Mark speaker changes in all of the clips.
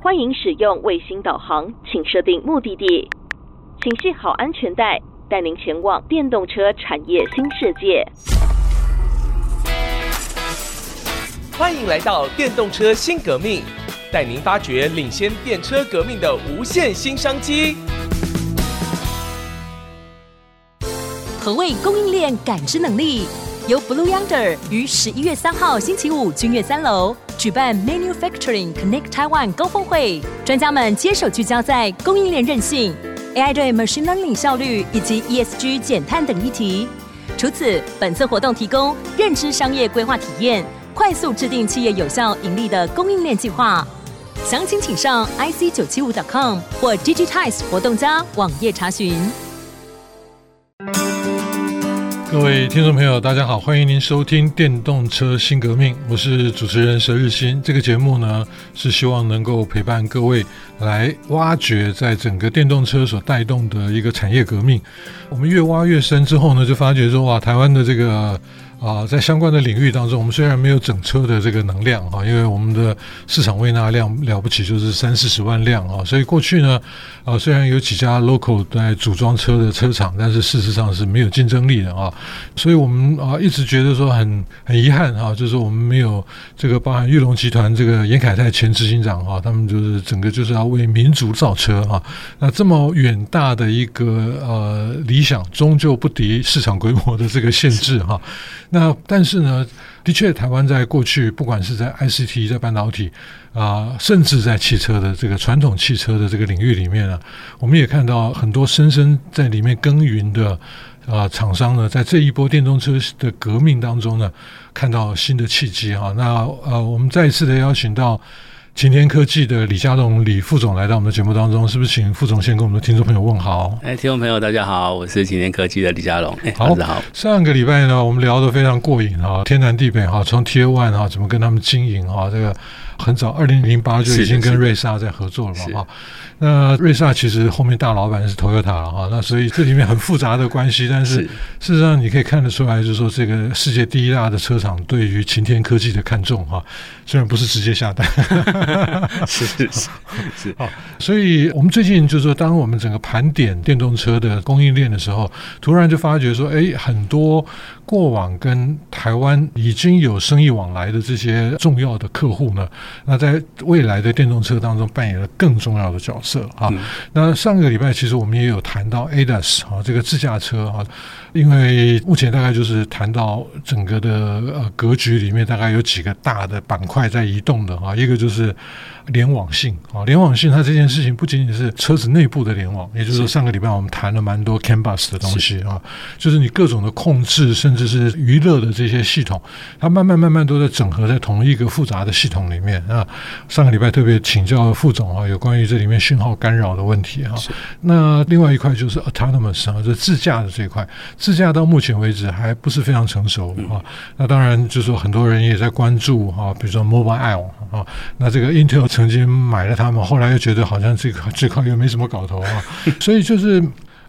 Speaker 1: 欢迎使用卫星导航，请设定目的地，请系好安全带，带您前往电动车产业新世界。
Speaker 2: 欢迎来到电动车新革命，带您发掘领先电车革命的无限新商机。
Speaker 3: 何谓供应链感知能力？由 Blue Yonder 于十一月三号星期五君悦三楼举办 Manufacturing Connect Taiwan 高峰会，专家们接手聚焦在供应链韧性、AI 对 Machine Learning 效率以及 ESG 减碳等议题。除此，本次活动提供认知商业规划体验，快速制定企业有效盈利的供应链计划。详情请上 ic 九七五 .com 或 Digitize 活动家网页查询。
Speaker 4: 各位听众朋友，大家好，欢迎您收听《电动车新革命》，我是主持人佘日新。这个节目呢，是希望能够陪伴各位来挖掘在整个电动车所带动的一个产业革命。我们越挖越深之后呢，就发觉说，哇，台湾的这个。啊，在相关的领域当中，我们虽然没有整车的这个能量哈，因为我们的市场未纳量了不起，就是三四十万辆啊，所以过去呢，啊，虽然有几家 local 在组装车的车厂，但是事实上是没有竞争力的啊，所以我们啊一直觉得说很很遗憾哈，就是我们没有这个包含玉龙集团这个严凯泰前执行长哈，他们就是整个就是要为民族造车哈，那这么远大的一个呃理想，终究不敌市场规模的这个限制哈。那但是呢，的确，台湾在过去，不管是在 ICT、在半导体啊、甚至在汽车的这个传统汽车的这个领域里面呢，我们也看到很多深深在里面耕耘的啊、厂商呢，在这一波电动车的革命当中呢，看到新的契机哈。那呃，我们再一次的邀请到。擎天科技的李佳龙李副总来到我们的节目当中，是不是请副总先跟我们的听众朋友问好？
Speaker 5: 哎，听众朋友大家好，我是擎天科技的李佳龙。哎，好，好。
Speaker 4: 上个礼拜呢，我们聊得非常过瘾啊，天南地北哈，从 Tier One 哈怎么跟他们经营哈，这个很早二零零八就已经跟瑞萨在合作了嘛哈。那瑞萨其实后面大老板是 Toyota 了哈，那所以这里面很复杂的关系，但是事实上你可以看得出来，就是说这个世界第一大的车厂对于擎天科技的看重哈，虽然不是直接下单，
Speaker 5: 是是是 是。
Speaker 4: 好，所以我们最近就是说，当我们整个盘点电动车的供应链的时候，突然就发觉说，哎，很多过往跟台湾已经有生意往来的这些重要的客户呢，那在未来的电动车当中扮演了更重要的角色。色啊，那上个礼拜其实我们也有谈到 ADAS 啊，这个自驾车啊，因为目前大概就是谈到整个的呃格局里面，大概有几个大的板块在移动的啊，一个就是。联网性啊，联网性，它这件事情不仅仅是车子内部的联网，也就是说，上个礼拜我们谈了蛮多 CAN bus 的东西啊，就是你各种的控制，甚至是娱乐的这些系统，它慢慢慢慢都在整合在同一个复杂的系统里面啊。上个礼拜特别请教副总啊，有关于这里面讯号干扰的问题啊。那另外一块就是 autonomous 啊，就自驾的这一块，自驾到目前为止还不是非常成熟啊。那当然就是说很多人也在关注啊，比如说 Mobileye 啊，那这个 Intel。曾经买了他们，后来又觉得好像这个 这块又没什么搞头啊，所以就是。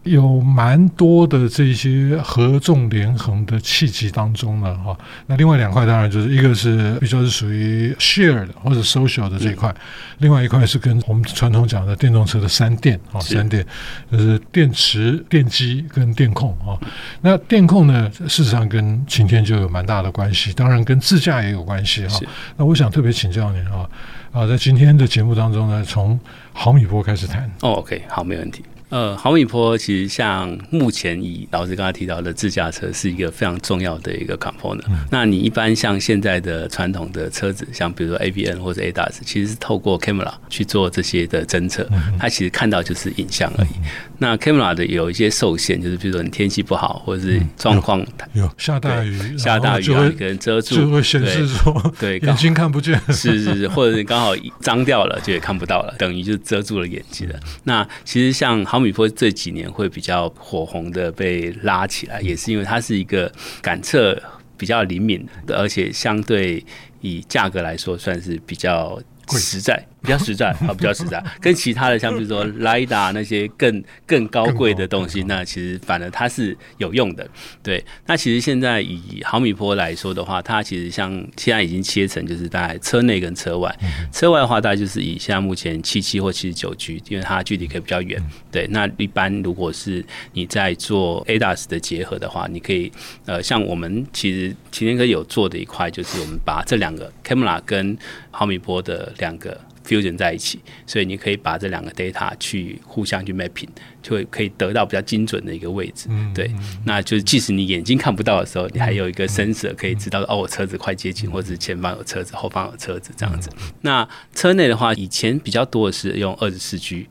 Speaker 4: 有蛮多的这些合纵连横的契机当中呢，哈，那另外两块当然就是一个是比较是属于 share 的或者 social 的这一块，另外一块是跟我们传统讲的电动车的三电啊，三电就是电池、电机跟电控啊。那电控呢，事实上跟晴天就有蛮大的关系，当然跟自驾也有关系哈。那我想特别请教您啊，啊，在今天的节目当中呢，从毫米波开始谈。
Speaker 5: 哦，OK，好，没问题。呃，毫米波其实像目前以老师刚才提到的自驾车是一个非常重要的一个 component。嗯、那你一般像现在的传统的车子，像比如说 ABN 或者 ADAS，其实是透过 camera 去做这些的侦测，嗯、它其实看到就是影像而已。嗯、那 camera 的有一些受限，就是比如说你天气不好，或者是状况、
Speaker 4: 嗯、有下大雨，
Speaker 5: 下大雨啊，你可能遮住，
Speaker 4: 就会显示说对，眼睛看不见，
Speaker 5: 是是是，或者是刚好脏掉了就也看不到了，等于就遮住了眼睛了。嗯、那其实像毫。毫米波这几年会比较火红的被拉起来，也是因为它是一个感测比较灵敏的，而且相对以价格来说算是比较实在。比较实在啊，比较实在。跟其他的像比如说 LiDAR 那些更更高贵的东西，那其实反而它是有用的。对，那其实现在以毫米波来说的话，它其实像现在已经切成就是大概车内跟车外。车外的话，大概就是以现在目前七七或七十九 G，因为它距离可以比较远。对，那一般如果是你在做 ADAS 的结合的话，你可以呃，像我们其实擎天科有做的一块，就是我们把这两个 camera 跟毫米波的两个 fusion 在一起，所以你可以把这两个 data 去互相去 mapping，就会可以得到比较精准的一个位置。对，那就是即使你眼睛看不到的时候，你还有一个 sensor 可以知道哦，我车子快接近，或者是前方有车子，后方有车子这样子。那车内的话，以前比较多的是用二十四 G。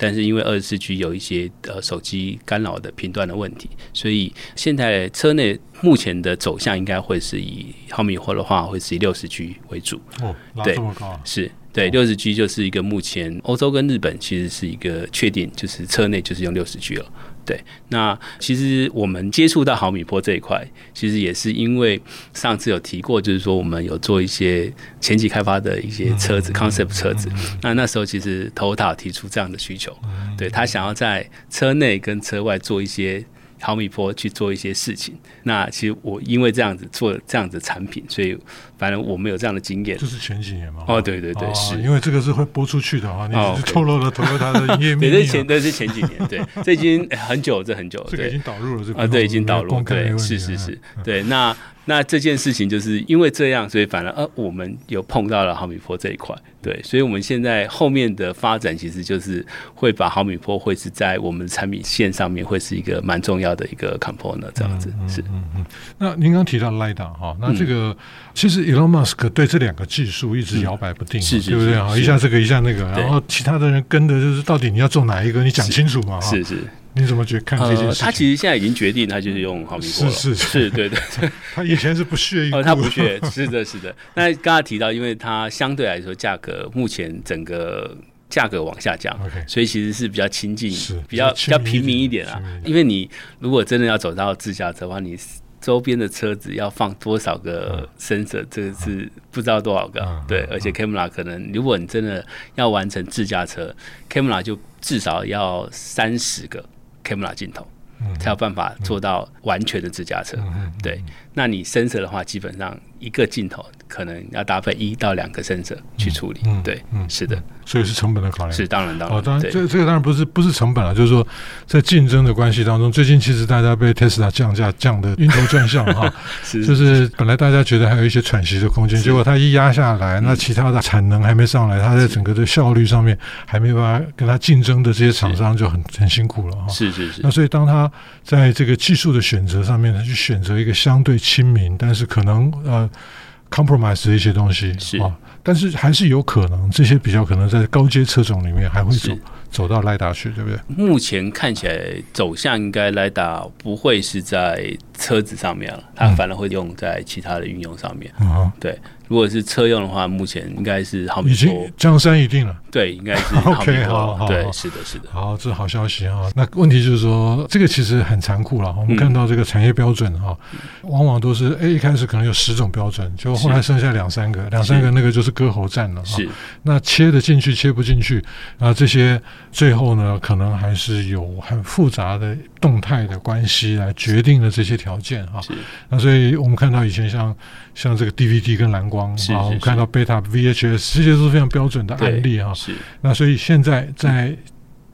Speaker 5: 但是因为二十四 G 有一些呃手机干扰的频段的问题，所以现在车内目前的走向应该会是以毫米或的话，会是以六十 G 为主。
Speaker 4: 哦，拉这么高
Speaker 5: 是对，六十 G 就是一个目前欧洲跟日本其实是一个确定，就是车内就是用六十 G 了。对，那其实我们接触到毫米波这一块，其实也是因为上次有提过，就是说我们有做一些前期开发的一些车子、嗯、concept 车子，嗯、那那时候其实 Toyota 提出这样的需求，嗯、对他想要在车内跟车外做一些。毫米波去做一些事情，那其实我因为这样子做这样子产品，所以反正我们有这样的经验。
Speaker 4: 这是前几年吗？
Speaker 5: 哦，对对对，哦、是因
Speaker 4: 为这个是会播出去的啊，你只是透露了投入它的营业秘密。
Speaker 5: 对，这前这是前几年，对，这已经很久，这很久，
Speaker 4: 这个已经导入了这个
Speaker 5: 啊，对，已经导入，对，是是是，对，那。那这件事情就是因为这样，所以反而呃，我们有碰到了毫米波这一块，对，所以我们现在后面的发展其实就是会把毫米波会是在我们的产品线上面会是一个蛮重要的一个 component 这样子，是嗯嗯。
Speaker 4: 那您刚提到 LiDAR 哈，那这个、嗯、其实 Elon Musk 对这两个技术一直摇摆不定，是、是、对不对啊？一下这个一下那个，然后其他的人跟的就是到底你要做哪一个，你讲清楚嘛哈。
Speaker 5: 是是。
Speaker 4: 你怎么觉得看这件事情？
Speaker 5: 他其实现在已经决定，他就是用毫米波。
Speaker 4: 是是
Speaker 5: 是，对对对。
Speaker 4: 他以前是不屑一顾。
Speaker 5: 他不屑，是的，是的。那刚才提到，因为它相对来说价格目前整个价格往下降，所以其实是比较亲近，比较比较平民一点啊。因为你如果真的要走到自驾车的话，你周边的车子要放多少个 sensor，这个是不知道多少个。对，而且 camera 可能，如果你真的要完成自驾车，camera 就至少要三十个。Camera 镜头才有办法做到完全的自驾车，对。那你 sensor 的话，基本上一个镜头可能要搭配一到两个 sensor 去处理，嗯对，嗯，是的，
Speaker 4: 所以是成本的考量，
Speaker 5: 是当然当然。
Speaker 4: 哦，当然，这这个当然不是不是成本了，就是说在竞争的关系当中，最近其实大家被 Tesla 降价降的晕头转向哈，是，就是本来大家觉得还有一些喘息的空间，结果它一压下来，那其他的产能还没上来，它在整个的效率上面还没办法跟它竞争的这些厂商就很很辛苦了哈，
Speaker 5: 是是是。
Speaker 4: 那所以当它在这个技术的选择上面他，去选择一个相对。亲民，但是可能呃，compromise 的一些东西
Speaker 5: 是
Speaker 4: 啊，但是还是有可能这些比较可能在高阶车种里面还会走走到 LiDAR 去，对不对？
Speaker 5: 目前看起来走向应该 LiDAR 不会是在车子上面了，它反而会用在其他的运用上面。嗯，对。如果是车用的话，目前应该是毫米波，已经江山已定了。对，应该是 毫米波。OK，好，好，对，是的，是的。
Speaker 4: 好，这是好消息啊。那问题就是说，这个其实很残酷了。我们看到这个产业标准哈，往往都是哎，一开始可能有十种标准，就后来剩下两三个，两三个那个就是割喉战了。是。那切得进去，切不进去啊，这些最后呢，可能还是有很复杂的动态的关系来决定了这些条件哈。是。那所以我们看到以前像像这个 DVD 跟蓝光。啊，我们看到贝塔 VHS，这些都是非常标准的案例啊。是，那所以现在在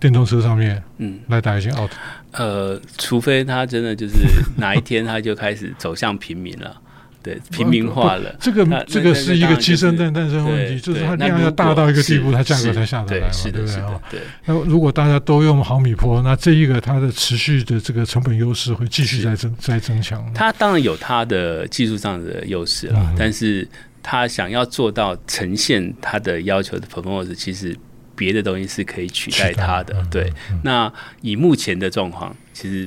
Speaker 4: 电动车上面，嗯，来打一些 out。
Speaker 5: 呃，除非他真的就是哪一天他就开始走向平民了。对，平民化了。
Speaker 4: 这个这个是一个鸡生蛋，蛋生问题，就是它量要大到一个地步，它价格才下得来嘛，对不对？对。那如果大家都用毫米波，那这一个它的持续的这个成本优势会继续在增在增强。
Speaker 5: 它当然有它的技术上的优势了，但是。它想要做到呈现它的要求的 performance，其实别的东西是可以取代它的。对，那以目前的状况，其实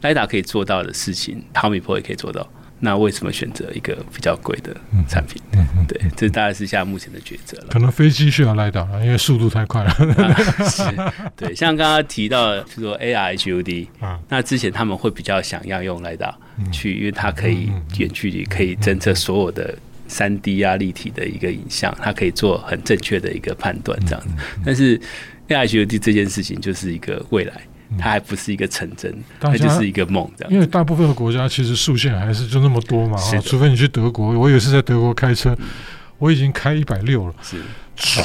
Speaker 5: LiDAR 可以做到的事情，毫米波也可以做到。那为什么选择一个比较贵的产品？对，这大概是现在目前的抉择了。
Speaker 4: 可能飞机需要 LiDAR，因为速度太快了。
Speaker 5: 是，对，像刚刚提到，就是说 AR HUD，那之前他们会比较想要用 LiDAR 去，因为它可以远距离可以侦测所有的。三 D 啊立体的一个影像，它可以做很正确的一个判断这样子。但是 AI HUD 这件事情就是一个未来，它还不是一个成真，它就是一个梦这样。
Speaker 4: 因为大部分的国家其实速限还是就那么多嘛，除非你去德国，我有一次在德国开车，我已经开一百六了。是。唰，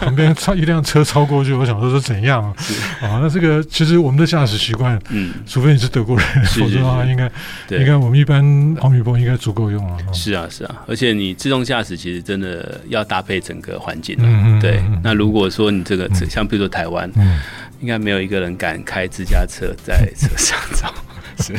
Speaker 4: 旁边超一辆车超过去，我想说是怎样啊？啊，那这个其实我们的驾驶习惯，嗯，除非你是德国人，否则的话应该，应该我们一般毫米波应该足够用了。
Speaker 5: 是啊，是啊，而且你自动驾驶其实真的要搭配整个环境，嗯对。那如果说你这个像比如说台湾，嗯，应该没有一个人敢开自家车在车上走。是，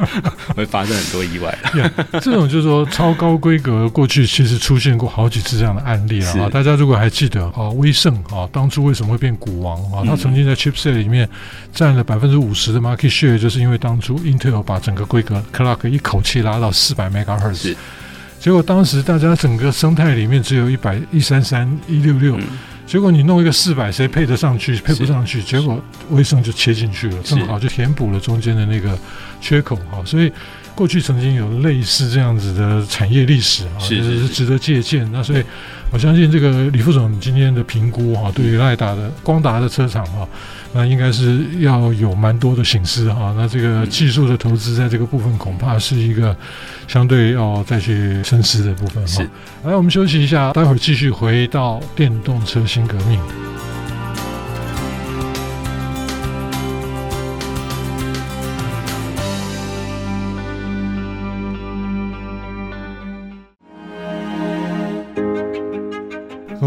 Speaker 5: 会发生很多意外的。
Speaker 4: Yeah, 这种就是说超高规格，过去其实出现过好几次这样的案例了啊。大家如果还记得啊，威盛啊，当初为什么会变股王啊？他曾经在 chipset 里面占了百分之五十的 market share，就是因为当初 Intel 把整个规格 clock 一口气拉到四百 megahertz，结果当时大家整个生态里面只有一百一三三一六六。结果你弄一个四百，谁配得上去？配不上去。结果威盛就切进去了，正好就填补了中间的那个缺口哈。所以过去曾经有类似这样子的产业历史啊，是是值得借鉴。那所以我相信这个李副总今天的评估哈，对于赖达的光达的车厂哈。那应该是要有蛮多的醒思哈，那这个技术的投资在这个部分恐怕是一个相对要再去深思的部分哈。来，我们休息一下，待会儿继续回到电动车新革命。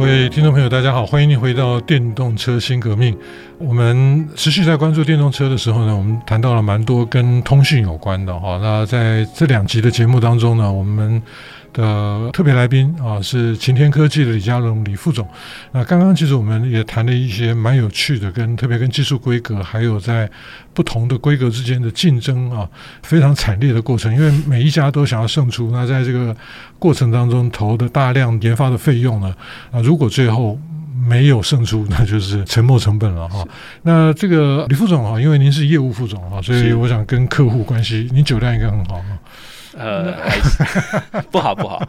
Speaker 4: 各位听众朋友，大家好，欢迎您回到电动车新革命。我们持续在关注电动车的时候呢，我们谈到了蛮多跟通讯有关的哈。那在这两集的节目当中呢，我们的特别来宾啊，是擎天科技的李家龙李副总。那刚刚其实我们也谈了一些蛮有趣的，跟特别跟技术规格，还有在不同的规格之间的竞争啊，非常惨烈的过程。因为每一家都想要胜出，那在这个过程当中投的大量研发的费用呢，啊，如果最后没有胜出，那就是沉没成本了哈。那这个李副总啊，因为您是业务副总啊，所以我想跟客户关系，您酒量应该很好啊。
Speaker 5: 呃，不好不好。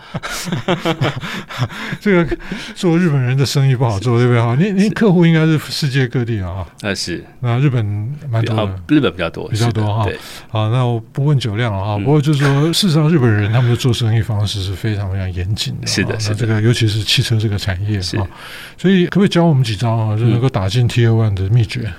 Speaker 4: 这个做日本人的生意不好做，对不对？哈，你你客户应该是世界各地啊。
Speaker 5: 呃，是。
Speaker 4: 那日本蛮多的，
Speaker 5: 日本比较多，
Speaker 4: 比较多哈。好，那我不问酒量了哈。不过就是说，事实上日本人他们的做生意方式是非常非常严谨的。
Speaker 5: 是的，是的。
Speaker 4: 这个尤其是汽车这个产业啊，所以可不可以教我们几招啊，就能够打进 Tier One 的秘诀？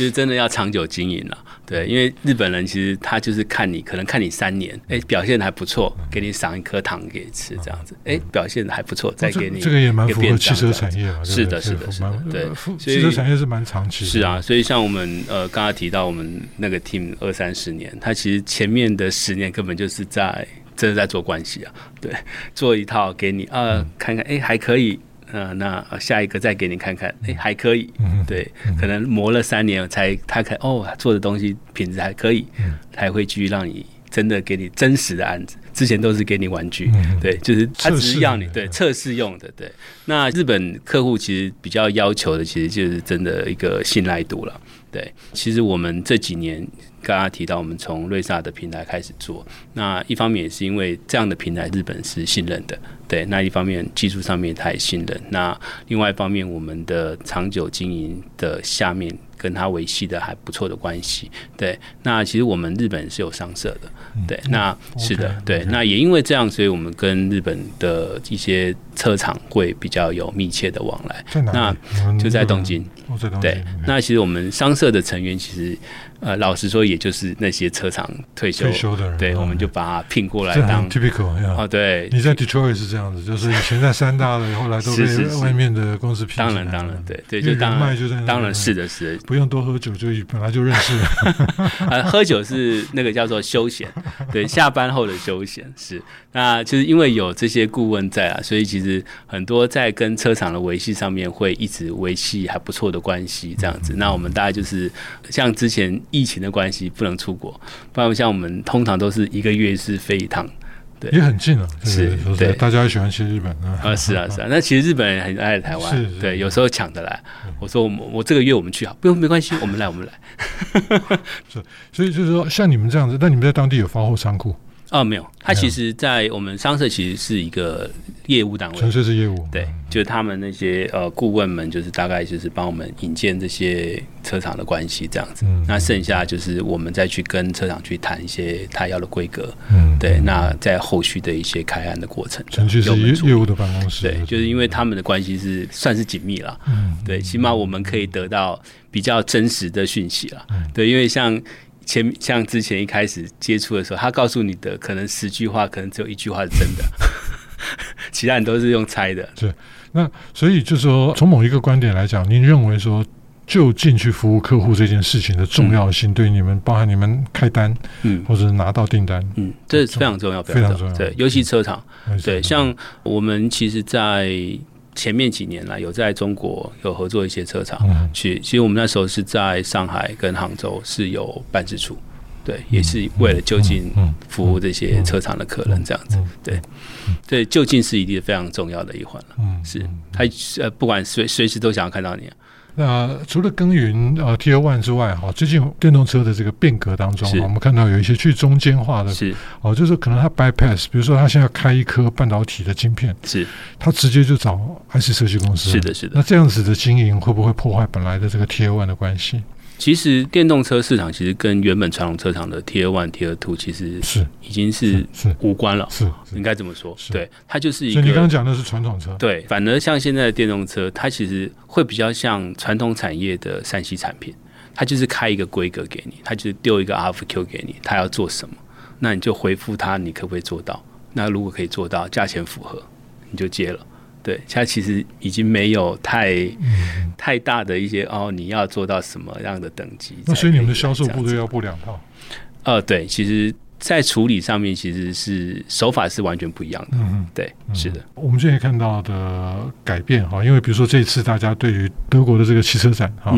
Speaker 5: 其实真的要长久经营了。对，因为日本人其实他就是看你，可能看你三年，哎，表现还不错，给你赏一颗糖给你吃，这样子，哎，表现还不错，再给你。
Speaker 4: 这个也蛮符合汽车产业嘛，
Speaker 5: 是的，是的，是的，对，
Speaker 4: 汽车产业是蛮长期的。
Speaker 5: 是啊，所以像我们呃刚刚提到我们那个 team 二三十年，他其实前面的十年根本就是在真的在做关系啊，对，做一套给你啊，看看，哎，还可以。嗯，那下一个再给你看看，哎、欸，还可以，对，可能磨了三年才他看哦，做的东西品质还可以，才会继续让你真的给你真实的案子。之前都是给你玩具，对，就是他只是要你对测试用的，对。那日本客户其实比较要求的，其实就是真的一个信赖度了，对。其实我们这几年。刚刚提到，我们从瑞萨的平台开始做，那一方面也是因为这样的平台日本是信任的，对。那一方面技术上面他也信任，那另外一方面我们的长久经营的下面跟他维系的还不错的关系，对。那其实我们日本是有商社的，对。那是的，对。那也因为这样，所以我们跟日本的一些车厂会比较有密切的往来。那就在东京，对。那其实我们商社的成员其实。呃，老实说，也就是那些车厂退休退休的人，对，我们就把他聘过来当
Speaker 4: typical 啊，对，你在 Detroit 是这样子，就是以前在三大的，后来都被外面的公司聘。
Speaker 5: 当然，当然，对对，就当然，当然是的，是的，
Speaker 4: 不用多喝酒，就本来就认识了。
Speaker 5: 呃，喝酒是那个叫做休闲，对，下班后的休闲是。那就是因为有这些顾问在啊，所以其实很多在跟车厂的维系上面会一直维系还不错的关系，这样子。那我们大概就是像之前。疫情的关系不能出国，不然像我们通常都是一个月是飞一趟，对，
Speaker 4: 也很近啊。是，对，大家喜欢去日本啊。
Speaker 5: 啊，是啊，是啊。那其实日本人很爱台湾，对，有时候抢着来。我说我我这个月我们去啊，不用没关系，我们来我们来。
Speaker 4: 是，所以就是说，像你们这样子，那你们在当地有发货仓库？
Speaker 5: 哦，没有，他其实，在我们商社其实是一个业务单位，
Speaker 4: 纯粹是业务。
Speaker 5: 对，就是他们那些呃顾问们，就是大概就是帮我们引荐这些车厂的关系这样子。嗯，那剩下就是我们再去跟车厂去谈一些他要的规格。嗯，对，那在后续的一些开案的过程，
Speaker 4: 纯粹是业业务的办公室。
Speaker 5: 对，就是因为他们的关系是算是紧密了。嗯，对，起码我们可以得到比较真实的讯息了。嗯，对，因为像。前像之前一开始接触的时候，他告诉你的可能十句话，可能只有一句话是真的，其他人都是用猜的。
Speaker 4: 对，那所以就是说，从某一个观点来讲，您认为说就近去服务客户这件事情的重要性，对你们、嗯、包含你们开单，嗯，或者拿到订单，
Speaker 5: 嗯，这是非常重要，非常重要。对，尤其车厂，对，像我们其实，在。前面几年来有在中国有合作一些车厂，去、嗯、其实我们那时候是在上海跟杭州是有办事处，对，嗯、也是为了就近服务这些车厂的客人这样子，对，对，就近是一定非常重要的一环了，嗯，是。他呃不管随随时都想要看到你。
Speaker 4: 那除了耕耘呃 Tier One 之外，哈，最近电动车的这个变革当中，我们看到有一些去中间化的，是哦，就是可能它 bypass，比如说它现在开一颗半导体的晶片，是它直接就找 IC 设计公司，
Speaker 5: 是的，是的。
Speaker 4: 那这样子的经营会不会破坏本来的这个 Tier One 的关系？
Speaker 5: 其实电动车市场其实跟原本传统车厂的 Tier One、Tier Two 其实是已经是是无关了，是应该这么说。对，它就是一个。
Speaker 4: 所以你刚刚讲的是传统车。
Speaker 5: 对，反而像现在的电动车，它其实会比较像传统产业的三 C 产品，它就是开一个规格给你，它就是丢一个 RFQ 给你，它要做什么，那你就回复它，你可不可以做到？那如果可以做到，价钱符合，你就接了。对，它其实已经没有太、嗯、太大的一些哦，你要做到什么样的等级？
Speaker 4: 那所以你们的销售部队要布两套？
Speaker 5: 呃，对，其实。在处理上面，其实是手法是完全不一样的。嗯，对，是的。
Speaker 4: 我们现在看到的改变哈，因为比如说这次大家对于德国的这个汽车展哈，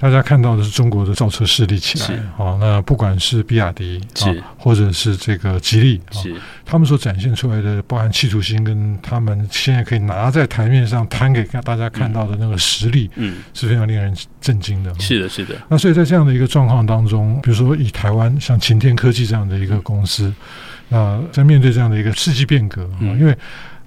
Speaker 4: 大家看到的是中国的造车势力起来。好，那不管是比亚迪是，或者是这个吉利是，他们所展现出来的，包含企图心跟他们现在可以拿在台面上摊给大家看到的那个实力，嗯，是非常令人震惊的。
Speaker 5: 是的，是的。
Speaker 4: 那所以在这样的一个状况当中，比如说以台湾像擎天科技这样的一个公司，那在面对这样的一个世纪变革啊，因为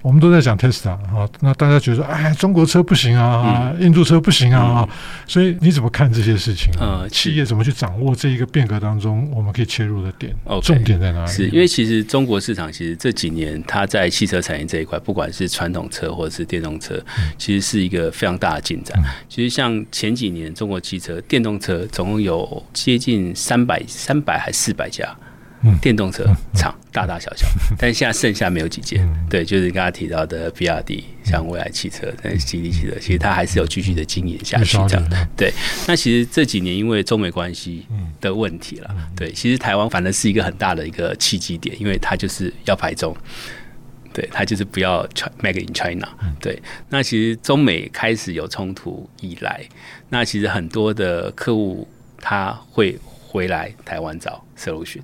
Speaker 4: 我们都在讲 Tesla 啊，那大家觉得哎，中国车不行啊，印度车不行啊，所以你怎么看这些事情？呃，企业怎么去掌握这一个变革当中我们可以切入的点？重点在哪里？
Speaker 5: 是因为其实中国市场其实这几年它在汽车产业这一块，不管是传统车或者是电动车，其实是一个非常大的进展。其实像前几年中国汽车电动车总共有接近三百三百还四百家。电动车厂大大小小，但是现在剩下没有几间。对，就是刚刚提到的比亚迪，像蔚来汽车、吉利汽车，其实它还是有继续的经营下去这样。对，那其实这几年因为中美关系的问题了，对，其实台湾反正是一个很大的一个契机点，因为它就是要排中，对，它就是不要 Make in China。对，那其实中美开始有冲突以来，那其实很多的客户他会回来台湾找 solution。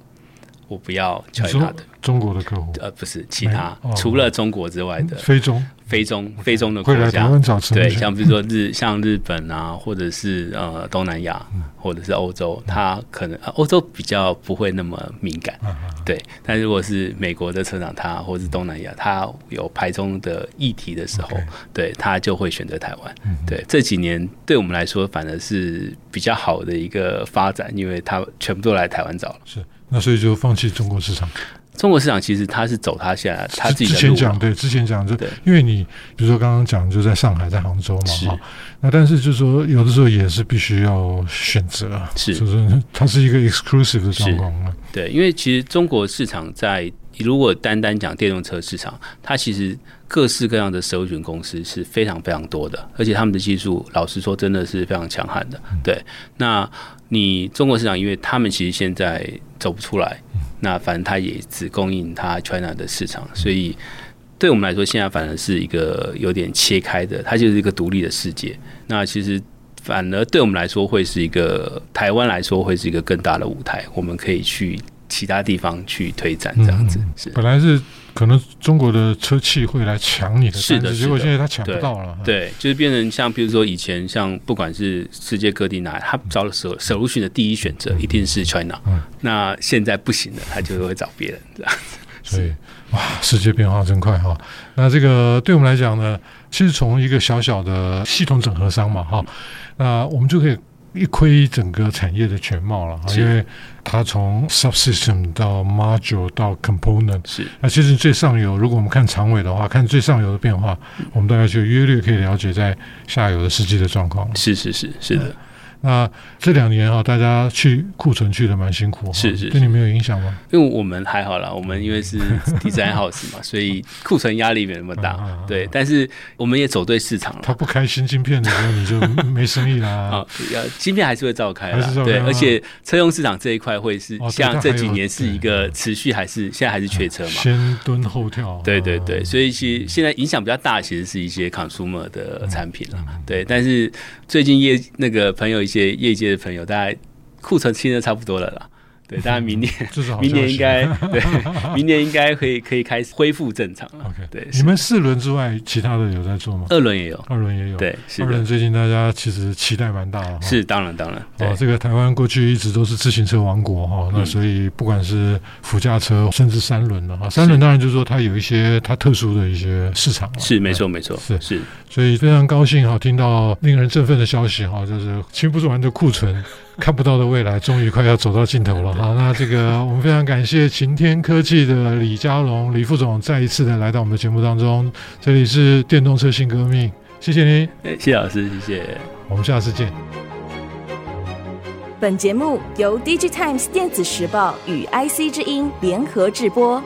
Speaker 5: 我不要 China 的。
Speaker 4: 中国的客户，
Speaker 5: 呃，不是其他，除了中国之外的
Speaker 4: 非中、
Speaker 5: 非中、非中的国家，对，像比如说日，像日本啊，或者是呃东南亚，或者是欧洲，它可能欧洲比较不会那么敏感，对。但如果是美国的车厂，它或者是东南亚，它有排中的议题的时候，对，它就会选择台湾。对，这几年对我们来说，反而是比较好的一个发展，因为它全部都来台湾找了。是。
Speaker 4: 那所以就放弃中国市场。
Speaker 5: 中国市场其实它是走它现在它自己
Speaker 4: 之前讲对，之前讲就对，因为你比如说刚刚讲就在上海在杭州嘛哈，那但是就是说有的时候也是必须要选择，是。就是它是一个 exclusive 的状况。
Speaker 5: 对，因为其实中国市场在如果单单讲电动车市场，它其实各式各样的 solution 公司是非常非常多的，而且他们的技术老实说真的是非常强悍的。对，那你中国市场，因为他们其实现在走不出来。那反正它也只供应它 China 的市场，所以对我们来说，现在反而是一个有点切开的，它就是一个独立的世界。那其实反而对我们来说，会是一个台湾来说，会是一个更大的舞台，我们可以去其他地方去推展这样子。是
Speaker 4: 本来是。可能中国的车企会来抢你的是的，结果现在他抢不到了。
Speaker 5: 对，对，就是变成像比如说以前像不管是世界各地哪，他找了 solution 的第一选择一定是 China，嗯，那现在不行了，他就会找别人这样子。
Speaker 4: 所以哇，世界变化真快哈。那这个对我们来讲呢，其实从一个小小的系统整合商嘛哈，那我们就可以。一窥整个产业的全貌了，因为它从 subsystem 到 module 到 component，是那其实最上游，如果我们看长尾的话，看最上游的变化，嗯、我们大概就约略可以了解在下游的实际的状况。
Speaker 5: 是是是是的。嗯
Speaker 4: 那这两年啊，大家去库存去的蛮辛苦，
Speaker 5: 是是，
Speaker 4: 对你没有影响吗？
Speaker 5: 因为我们还好啦，我们因为是 design house 嘛，所以库存压力没那么大。对，但是我们也走对市场了。
Speaker 4: 他不开新晶片的时候，你就没生意啦。啊，
Speaker 5: 要晶片还是会照开，对，而且车用市场这一块会是像这几年是一个持续还是现在还是缺车嘛？
Speaker 4: 先蹲后跳。
Speaker 5: 对对对，所以其实现在影响比较大，其实是一些 consumer 的产品了。对，但是最近业那个朋友。些业界的朋友，大概库存清的差不多了啦。对，当然明年，明年应该 对，明年应该可以可以开始恢复正常了。OK，对，
Speaker 4: 你们四轮之外，其他的有在做吗？
Speaker 5: 二轮也有，
Speaker 4: 二轮也有。
Speaker 5: 对，
Speaker 4: 二轮最近大家其实期待蛮大的。
Speaker 5: 是，当然当然。
Speaker 4: 哦，这个台湾过去一直都是自行车王国哈，那所以不管是辅驾车，甚至三轮的哈，三轮当然就是说它有一些它特殊的一些市场。
Speaker 5: 是，没错没错，
Speaker 4: 是
Speaker 5: 是。
Speaker 4: 所以非常高兴哈，听到令人振奋的消息哈，就是清不完的库存。看不到的未来，终于快要走到尽头了。好，那这个我们非常感谢擎天科技的李家龙李副总再一次的来到我们的节目当中。这里是电动车新革命，谢谢您，
Speaker 5: 谢老师，谢谢，
Speaker 4: 我们下次见。
Speaker 3: 本节目由 DigiTimes 电子时报与 IC 之音联合制播。